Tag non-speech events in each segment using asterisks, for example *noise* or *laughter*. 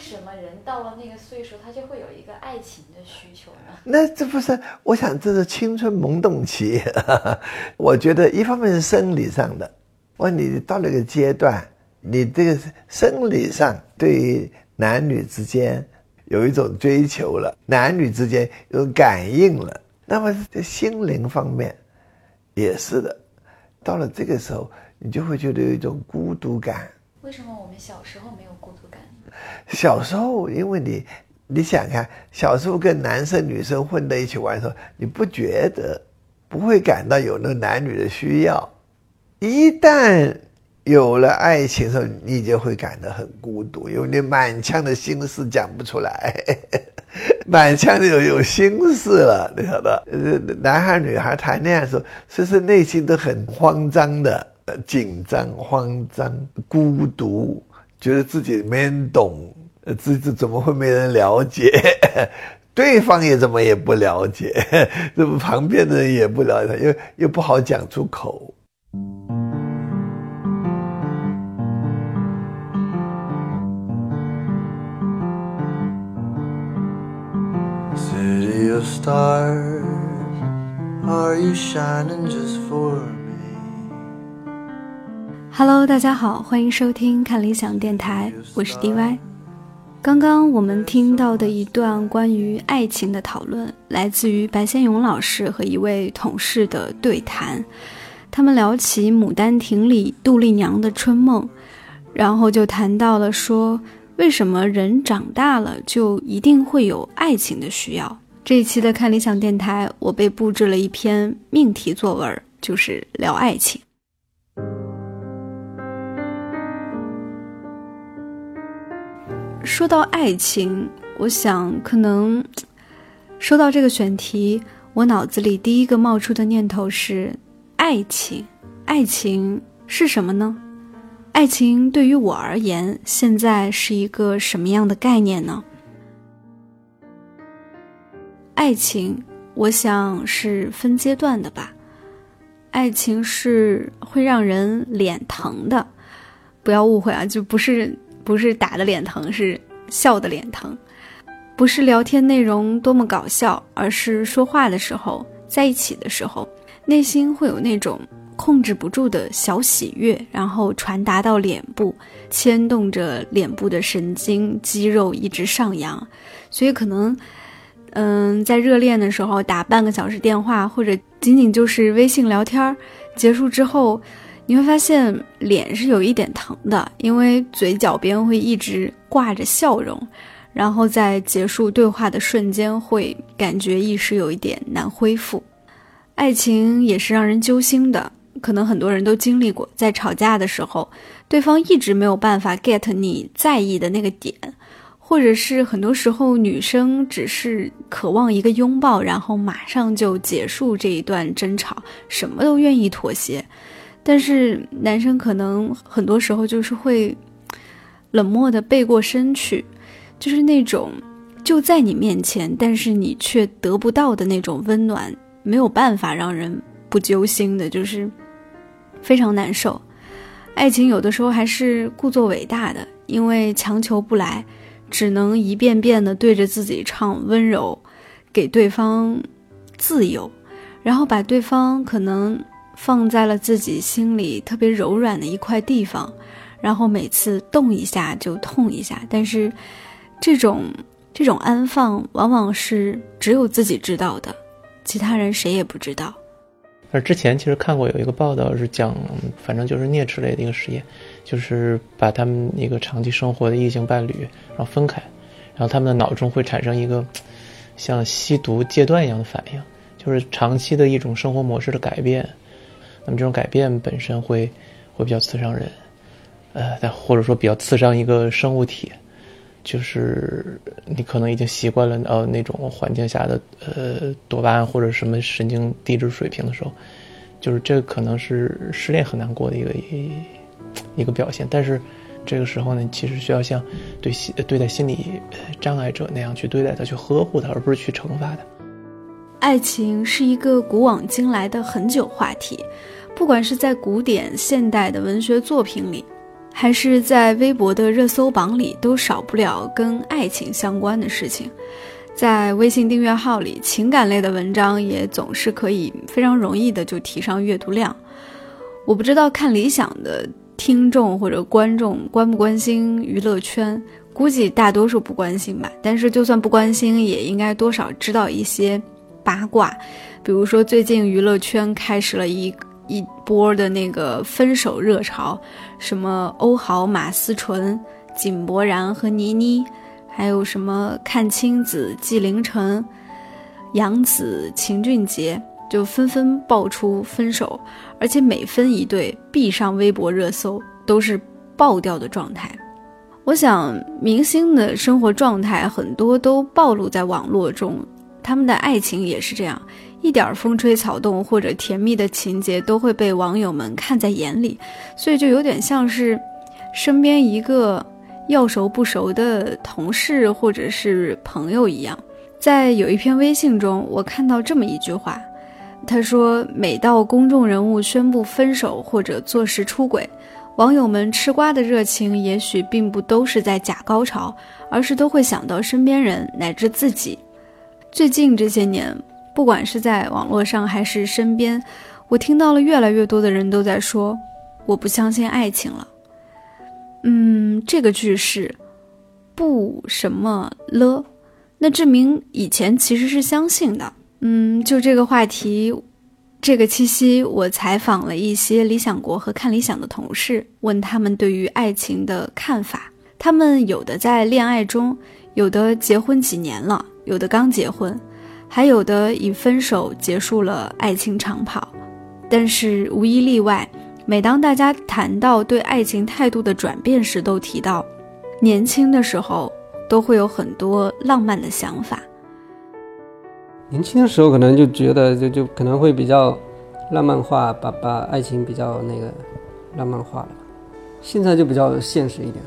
什么人到了那个岁数，他就会有一个爱情的需求呢？那这不是？我想这是青春萌动期。我觉得一方面是生理上的，我你到了一个阶段，你这个生理上对于男女之间有一种追求了，男女之间有感应了。那么在心灵方面也是的，到了这个时候，你就会觉得有一种孤独感。为什么我们小时候没有孤独感？小时候，因为你，你想看，小时候跟男生女生混在一起玩的时候，你不觉得，不会感到有那个男女的需要。一旦有了爱情的时候，你就会感到很孤独，因为你满腔的心事讲不出来，*laughs* 满腔的有有心事了，你晓得？男孩女孩谈恋爱的时候，其实内心都很慌张的。紧张、慌张、孤独，觉得自己没人懂，自己怎么会没人了解？*laughs* 对方也怎么也不了解，*laughs* 这不旁边的人也不了解，又又不好讲出口。City of stars, are you shining just for? Hello，大家好，欢迎收听看理想电台，我是 DY。刚刚我们听到的一段关于爱情的讨论，来自于白先勇老师和一位同事的对谈。他们聊起《牡丹亭》里杜丽娘的春梦，然后就谈到了说，为什么人长大了就一定会有爱情的需要？这一期的看理想电台，我被布置了一篇命题作文，就是聊爱情。说到爱情，我想可能说到这个选题，我脑子里第一个冒出的念头是爱情。爱情是什么呢？爱情对于我而言，现在是一个什么样的概念呢？爱情，我想是分阶段的吧。爱情是会让人脸疼的，不要误会啊，就不是。不是打的脸疼，是笑的脸疼；不是聊天内容多么搞笑，而是说话的时候，在一起的时候，内心会有那种控制不住的小喜悦，然后传达到脸部，牵动着脸部的神经肌肉一直上扬。所以可能，嗯，在热恋的时候打半个小时电话，或者仅仅就是微信聊天儿，结束之后。你会发现脸是有一点疼的，因为嘴角边会一直挂着笑容，然后在结束对话的瞬间会感觉一时有一点难恢复。爱情也是让人揪心的，可能很多人都经历过，在吵架的时候，对方一直没有办法 get 你在意的那个点，或者是很多时候女生只是渴望一个拥抱，然后马上就结束这一段争吵，什么都愿意妥协。但是男生可能很多时候就是会冷漠的背过身去，就是那种就在你面前，但是你却得不到的那种温暖，没有办法让人不揪心的，就是非常难受。爱情有的时候还是故作伟大的，因为强求不来，只能一遍遍的对着自己唱温柔，给对方自由，然后把对方可能。放在了自己心里特别柔软的一块地方，然后每次动一下就痛一下。但是，这种这种安放往往是只有自己知道的，其他人谁也不知道。而之前其实看过有一个报道是讲，反正就是啮齿类的一个实验，就是把他们一个长期生活的异性伴侣然后分开，然后他们的脑中会产生一个像吸毒戒断一样的反应，就是长期的一种生活模式的改变。那么这种改变本身会会比较刺伤人，呃，但或者说比较刺伤一个生物体，就是你可能已经习惯了呃那种环境下的呃多巴胺或者什么神经递质水平的时候，就是这可能是失恋很难过的一个一一个表现。但是这个时候呢，其实需要像对心对待心理障碍者那样去对待他，去呵护他，而不是去惩罚他。爱情是一个古往今来的很久话题，不管是在古典、现代的文学作品里，还是在微博的热搜榜里，都少不了跟爱情相关的事情。在微信订阅号里，情感类的文章也总是可以非常容易的就提上阅读量。我不知道看理想的听众或者观众关不关心娱乐圈，估计大多数不关心吧。但是就算不关心，也应该多少知道一些八卦。比如说，最近娱乐圈开始了一一波的那个分手热潮，什么欧豪、马思纯、井柏然和倪妮。还有什么阚清子、纪凌尘、杨紫、秦俊杰，就纷纷爆出分手，而且每分一对必上微博热搜，都是爆掉的状态。我想，明星的生活状态很多都暴露在网络中，他们的爱情也是这样，一点风吹草动或者甜蜜的情节都会被网友们看在眼里，所以就有点像是身边一个。要熟不熟的同事或者是朋友一样，在有一篇微信中，我看到这么一句话，他说：“每到公众人物宣布分手或者坐实出轨，网友们吃瓜的热情也许并不都是在假高潮，而是都会想到身边人乃至自己。最近这些年，不管是在网络上还是身边，我听到了越来越多的人都在说：我不相信爱情了。”嗯，这个句式，不什么了，那证明以前其实是相信的。嗯，就这个话题，这个七夕我采访了一些理想国和看理想的同事，问他们对于爱情的看法。他们有的在恋爱中，有的结婚几年了，有的刚结婚，还有的以分手结束了爱情长跑，但是无一例外。每当大家谈到对爱情态度的转变时，都提到，年轻的时候都会有很多浪漫的想法。年轻的时候可能就觉得就就可能会比较浪漫化，把把爱情比较那个浪漫化了。现在就比较现实一点。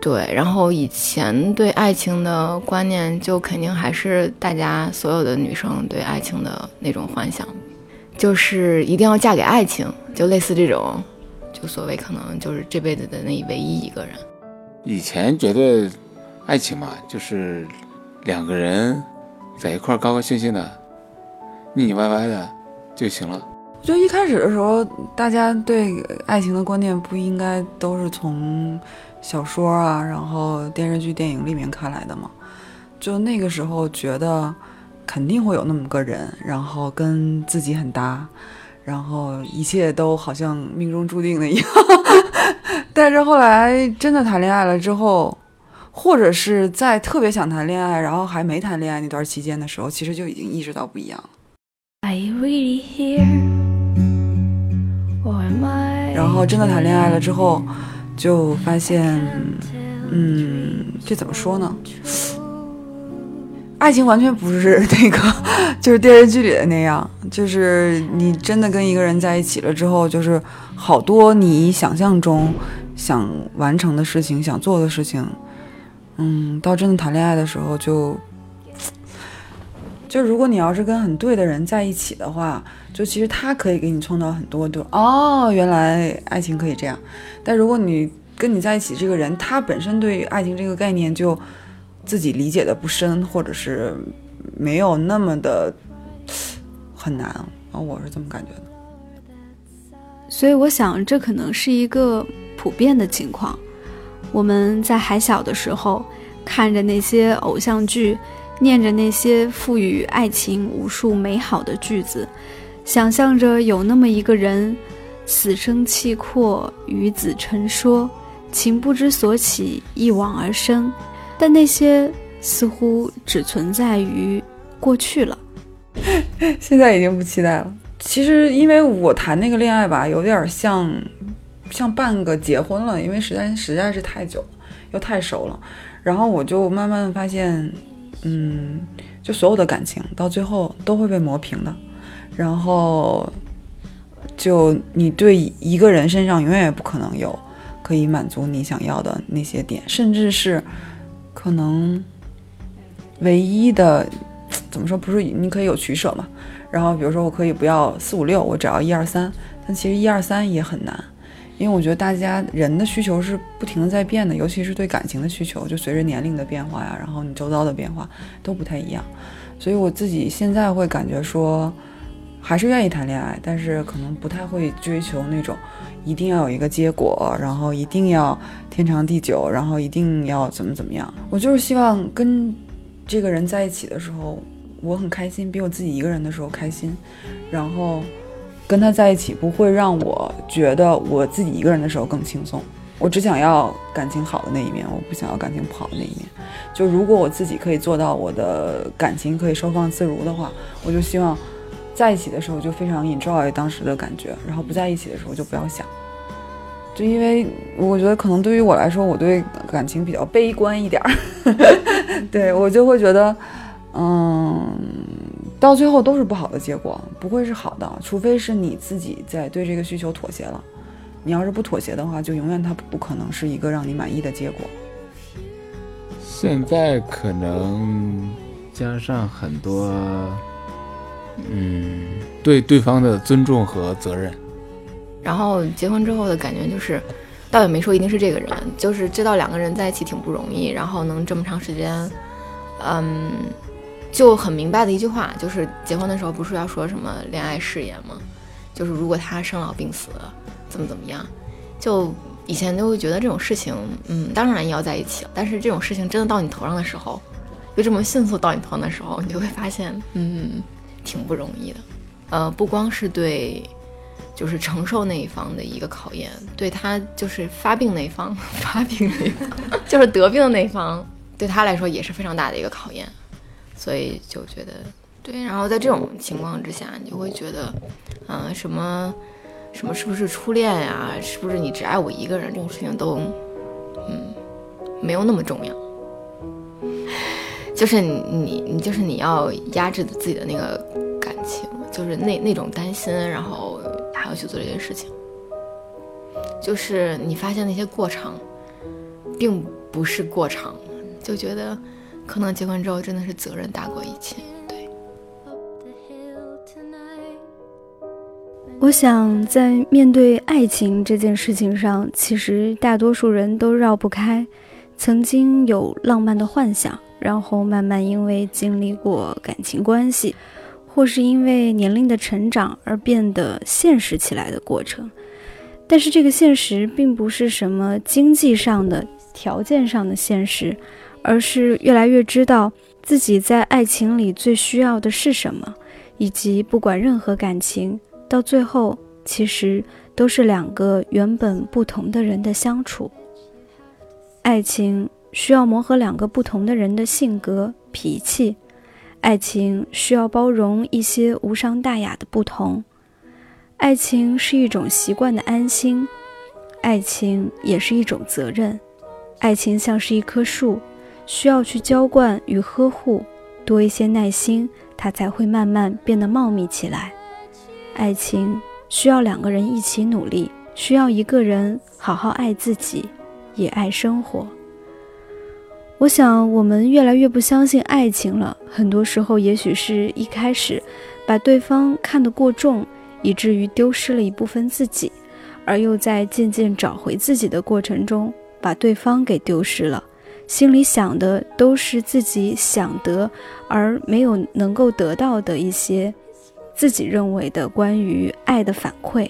对，然后以前对爱情的观念，就肯定还是大家所有的女生对爱情的那种幻想。就是一定要嫁给爱情，就类似这种，就所谓可能就是这辈子的那唯一一个人。以前觉得爱情嘛，就是两个人在一块儿高高兴兴的、腻腻歪歪的就行了。就一开始的时候，大家对爱情的观念不应该都是从小说啊，然后电视剧、电影里面看来的嘛？就那个时候觉得。肯定会有那么个人，然后跟自己很搭，然后一切都好像命中注定的一样。*laughs* 但是后来真的谈恋爱了之后，或者是在特别想谈恋爱，然后还没谈恋爱那段期间的时候，其实就已经意识到不一样了。然后真的谈恋爱了之后，就发现，嗯，这怎么说呢？爱情完全不是那个，*laughs* 就是电视剧里的那样。就是你真的跟一个人在一起了之后，就是好多你想象中想完成的事情、想做的事情，嗯，到真的谈恋爱的时候，就就如果你要是跟很对的人在一起的话，就其实他可以给你创造很多对哦，原来爱情可以这样。但如果你跟你在一起这个人，他本身对爱情这个概念就。自己理解的不深，或者是没有那么的很难啊，我是这么感觉的。所以我想，这可能是一个普遍的情况。我们在还小的时候，看着那些偶像剧，念着那些赋予爱情无数美好的句子，想象着有那么一个人，死生契阔，与子成说，情不知所起，一往而深。但那些似乎只存在于过去了，*laughs* 现在已经不期待了。其实，因为我谈那个恋爱吧，有点像像半个结婚了，因为时间实在是太久了，又太熟了。然后我就慢慢的发现，嗯，就所有的感情到最后都会被磨平的。然后，就你对一个人身上永远也不可能有可以满足你想要的那些点，甚至是。可能唯一的怎么说不是你可以有取舍嘛？然后比如说我可以不要四五六，我只要一二三。但其实一二三也很难，因为我觉得大家人的需求是不停的在变的，尤其是对感情的需求，就随着年龄的变化呀，然后你周遭的变化都不太一样，所以我自己现在会感觉说，还是愿意谈恋爱，但是可能不太会追求那种一定要有一个结果，然后一定要天长地久，然后一定要怎么怎么样。我就是希望跟这个人在一起的时候，我很开心，比我自己一个人的时候开心，然后。跟他在一起不会让我觉得我自己一个人的时候更轻松。我只想要感情好的那一面，我不想要感情不好的那一面。就如果我自己可以做到我的感情可以收放自如的话，我就希望在一起的时候就非常 enjoy 当时的感觉，然后不在一起的时候就不要想。就因为我觉得可能对于我来说，我对感情比较悲观一点儿，*laughs* 对我就会觉得，嗯。到最后都是不好的结果，不会是好的，除非是你自己在对这个需求妥协了。你要是不妥协的话，就永远它不可能是一个让你满意的结果。现在可能加上很多，嗯，对对方的尊重和责任。然后结婚之后的感觉就是，倒也没说一定是这个人，就是知道两个人在一起挺不容易，然后能这么长时间，嗯。就很明白的一句话，就是结婚的时候不是要说什么恋爱誓言吗？就是如果他生老病死，怎么怎么样？就以前都会觉得这种事情，嗯，当然要在一起了。但是这种事情真的到你头上的时候，就这么迅速到你头上的时候，你就会发现，嗯，挺不容易的。呃，不光是对，就是承受那一方的一个考验，对他就是发病那一方，*laughs* 发病那一方，就是得病的那一方，对他来说也是非常大的一个考验。所以就觉得对，然后在这种情况之下，你就会觉得，嗯，什么什么是不是初恋呀？是不是你只爱我一个人？这种事情都，嗯，没有那么重要。就是你你就是你要压制自己的那个感情，就是那那种担心，然后还要去做这件事情。就是你发现那些过程，并不是过程，就觉得。可能结婚之后真的是责任大过一切。对，我想在面对爱情这件事情上，其实大多数人都绕不开曾经有浪漫的幻想，然后慢慢因为经历过感情关系，或是因为年龄的成长而变得现实起来的过程。但是这个现实并不是什么经济上的、条件上的现实。而是越来越知道自己在爱情里最需要的是什么，以及不管任何感情，到最后其实都是两个原本不同的人的相处。爱情需要磨合两个不同的人的性格脾气，爱情需要包容一些无伤大雅的不同，爱情是一种习惯的安心，爱情也是一种责任，爱情像是一棵树。需要去浇灌与呵护，多一些耐心，它才会慢慢变得茂密起来。爱情需要两个人一起努力，需要一个人好好爱自己，也爱生活。我想，我们越来越不相信爱情了。很多时候，也许是一开始把对方看得过重，以至于丢失了一部分自己，而又在渐渐找回自己的过程中，把对方给丢失了。心里想的都是自己想得而没有能够得到的一些自己认为的关于爱的反馈，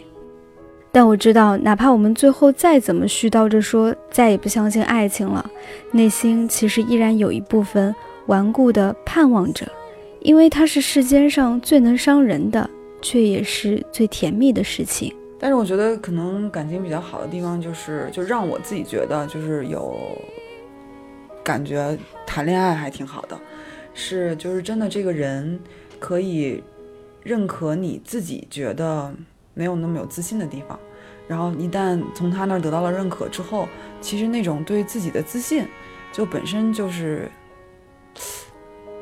但我知道，哪怕我们最后再怎么絮叨着说再也不相信爱情了，内心其实依然有一部分顽固的盼望着，因为它是世间上最能伤人的，却也是最甜蜜的事情。但是我觉得，可能感情比较好的地方就是，就让我自己觉得就是有。感觉谈恋爱还挺好的，是就是真的，这个人可以认可你自己觉得没有那么有自信的地方，然后一旦从他那儿得到了认可之后，其实那种对自己的自信就本身就是，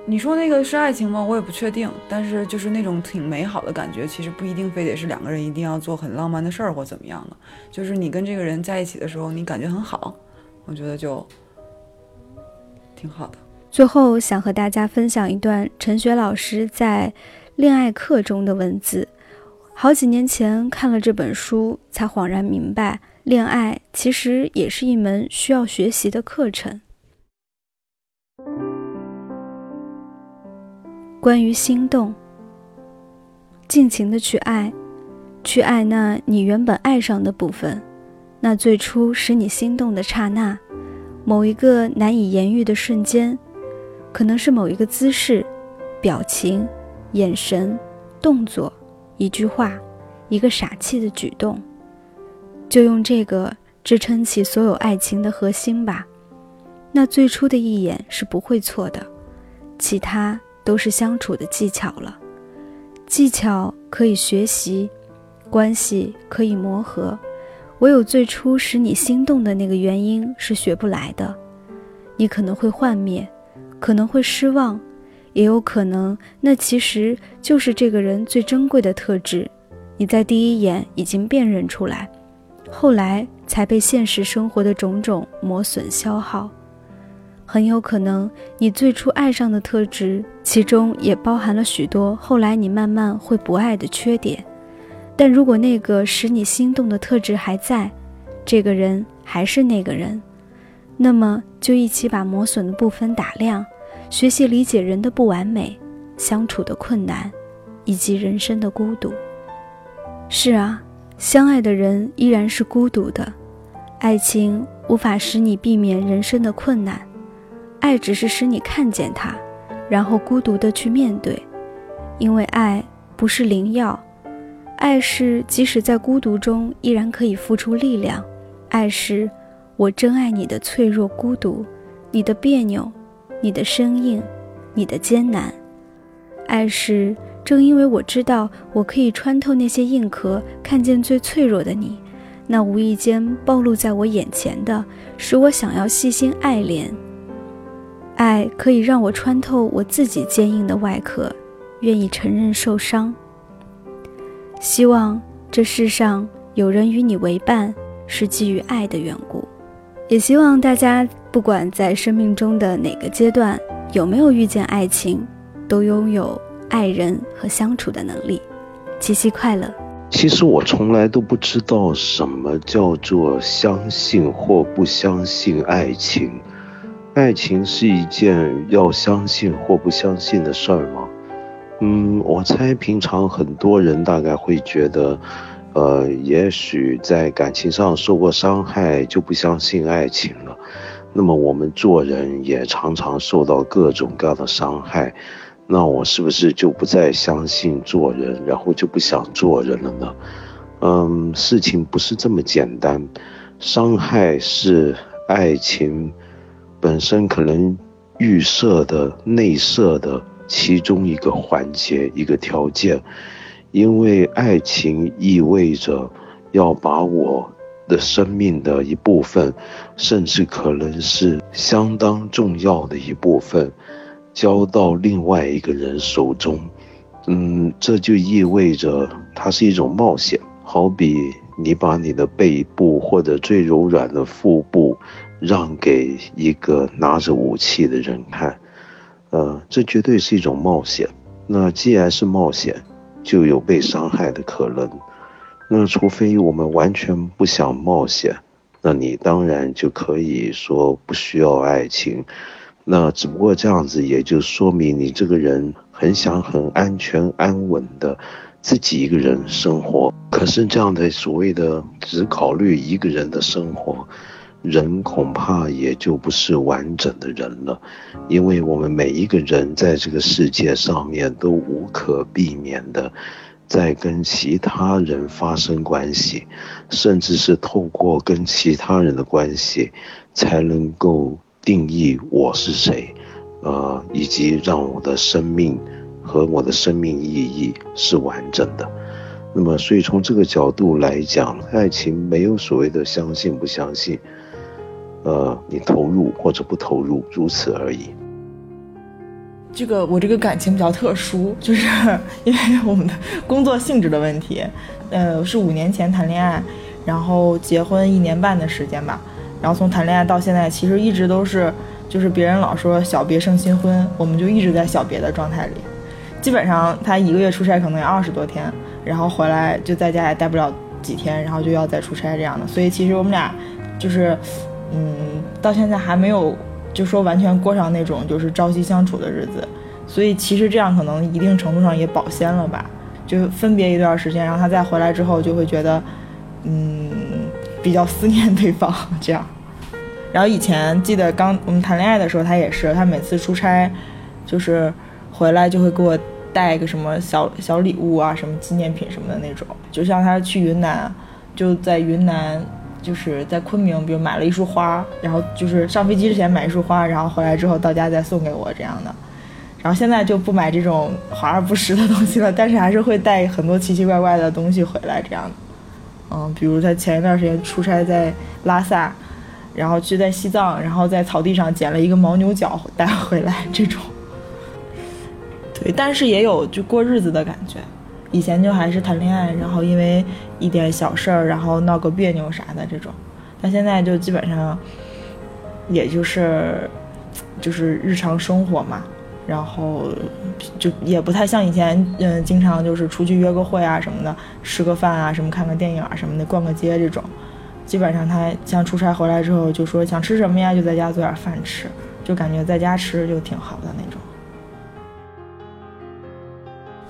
你说那个是爱情吗？我也不确定，但是就是那种挺美好的感觉，其实不一定非得是两个人一定要做很浪漫的事儿或怎么样的，就是你跟这个人在一起的时候，你感觉很好，我觉得就。挺好的。最后想和大家分享一段陈雪老师在恋爱课中的文字。好几年前看了这本书，才恍然明白，恋爱其实也是一门需要学习的课程。关于心动，尽情的去爱，去爱那你原本爱上的部分，那最初使你心动的刹那，某一个难以言喻的瞬间，可能是某一个姿势、表情、眼神、动作、一句话、一个傻气的举动。就用这个支撑起所有爱情的核心吧。那最初的一眼是不会错的，其他都是相处的技巧了。技巧可以学习，关系可以磨合，唯有最初使你心动的那个原因是学不来的。你可能会幻灭，可能会失望，也有可能那其实就是这个人最珍贵的特质，你在第一眼已经辨认出来。后来才被现实生活的种种磨损消耗，很有可能你最初爱上的特质，其中也包含了许多后来你慢慢会不爱的缺点。但如果那个使你心动的特质还在，这个人还是那个人，那么就一起把磨损的部分打亮，学习理解人的不完美、相处的困难，以及人生的孤独。是啊。相爱的人依然是孤独的，爱情无法使你避免人生的困难，爱只是使你看见它，然后孤独的去面对。因为爱不是灵药，爱是即使在孤独中依然可以付出力量。爱是我珍爱你的脆弱、孤独，你的别扭，你的生硬，你的艰难。爱是。正因为我知道我可以穿透那些硬壳，看见最脆弱的你，那无意间暴露在我眼前的，使我想要细心爱怜。爱可以让我穿透我自己坚硬的外壳，愿意承认受伤。希望这世上有人与你为伴，是基于爱的缘故。也希望大家不管在生命中的哪个阶段，有没有遇见爱情，都拥有。爱人和相处的能力，七夕快乐。其实我从来都不知道什么叫做相信或不相信爱情。爱情是一件要相信或不相信的事儿吗？嗯，我猜平常很多人大概会觉得，呃，也许在感情上受过伤害就不相信爱情了。那么我们做人也常常受到各种各样的伤害。那我是不是就不再相信做人，然后就不想做人了呢？嗯，事情不是这么简单。伤害是爱情本身可能预设的、内设的其中一个环节、一个条件，因为爱情意味着要把我的生命的一部分，甚至可能是相当重要的一部分。交到另外一个人手中，嗯，这就意味着它是一种冒险。好比你把你的背部或者最柔软的腹部让给一个拿着武器的人看，呃，这绝对是一种冒险。那既然是冒险，就有被伤害的可能。那除非我们完全不想冒险，那你当然就可以说不需要爱情。那只不过这样子，也就说明你这个人很想很安全安稳的自己一个人生活。可是这样的所谓的只考虑一个人的生活，人恐怕也就不是完整的人了，因为我们每一个人在这个世界上面都无可避免的在跟其他人发生关系，甚至是透过跟其他人的关系才能够。定义我是谁，呃，以及让我的生命和我的生命意义是完整的。那么，所以从这个角度来讲，爱情没有所谓的相信不相信，呃，你投入或者不投入，如此而已。这个我这个感情比较特殊，就是 *laughs* 因为我们的工作性质的问题，呃，是五年前谈恋爱，然后结婚一年半的时间吧。然后从谈恋爱到现在，其实一直都是，就是别人老说小别胜新婚，我们就一直在小别的状态里。基本上他一个月出差可能有二十多天，然后回来就在家也待不了几天，然后就要再出差这样的。所以其实我们俩就是，嗯，到现在还没有就说完全过上那种就是朝夕相处的日子。所以其实这样可能一定程度上也保鲜了吧，就分别一段时间，然后他再回来之后就会觉得，嗯，比较思念对方这样。然后以前记得刚我们谈恋爱的时候，他也是，他每次出差，就是回来就会给我带一个什么小小礼物啊，什么纪念品什么的那种。就像他去云南，就在云南，就是在昆明，比如买了一束花，然后就是上飞机之前买一束花，然后回来之后到家再送给我这样的。然后现在就不买这种华而不实的东西了，但是还是会带很多奇奇怪怪的东西回来这样的。嗯，比如他前一段时间出差在拉萨。然后去在西藏，然后在草地上捡了一个牦牛角带回来，这种。*laughs* 对，但是也有就过日子的感觉。以前就还是谈恋爱，然后因为一点小事儿，然后闹个别扭啥的这种。但现在就基本上，也就是就是日常生活嘛，然后就也不太像以前，嗯，经常就是出去约个会啊什么的，吃个饭啊，什么看个电影啊什么的，逛个街这种。基本上他像出差回来之后就说想吃什么呀，就在家做点饭吃，就感觉在家吃就挺好的那种。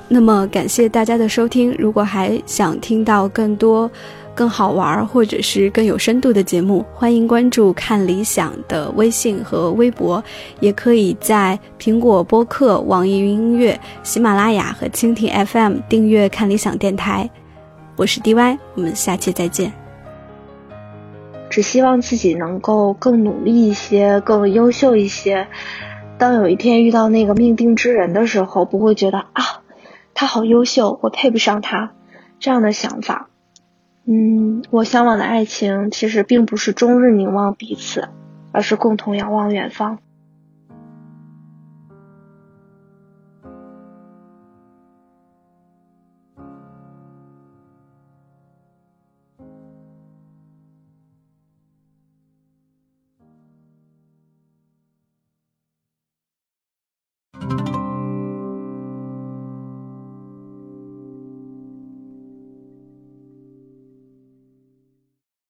那么感谢大家的收听，如果还想听到更多更好玩或者是更有深度的节目，欢迎关注看理想的微信和微博，也可以在苹果播客、网易云音乐、喜马拉雅和蜻蜓 FM 订阅看理想电台。我是 DY，我们下期再见。只希望自己能够更努力一些，更优秀一些。当有一天遇到那个命定之人的时候，不会觉得啊，他好优秀，我配不上他这样的想法。嗯，我向往的爱情其实并不是终日凝望彼此，而是共同仰望远方。